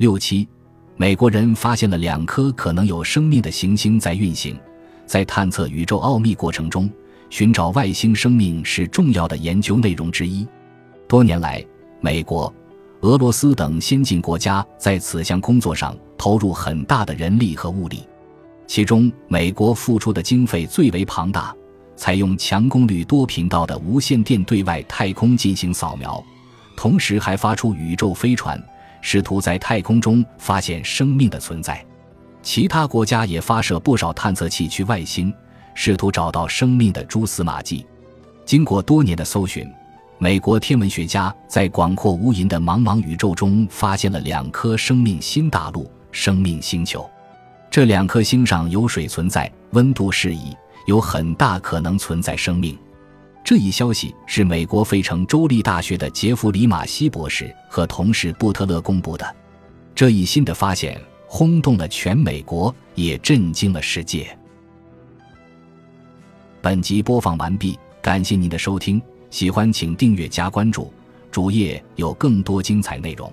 六七，美国人发现了两颗可能有生命的行星在运行，在探测宇宙奥秘过程中，寻找外星生命是重要的研究内容之一。多年来，美国、俄罗斯等先进国家在此项工作上投入很大的人力和物力，其中美国付出的经费最为庞大。采用强功率多频道的无线电对外太空进行扫描，同时还发出宇宙飞船，试图在太空中发现生命的存在。其他国家也发射不少探测器去外星，试图找到生命的蛛丝马迹。经过多年的搜寻，美国天文学家在广阔无垠的茫茫宇宙中发现了两颗生命新大陆——生命星球。这两颗星上有水存在，温度适宜。有很大可能存在生命，这一消息是美国费城州立大学的杰弗里·马西博士和同事布特勒公布的。这一新的发现轰动了全美国，也震惊了世界。本集播放完毕，感谢您的收听，喜欢请订阅加关注，主页有更多精彩内容。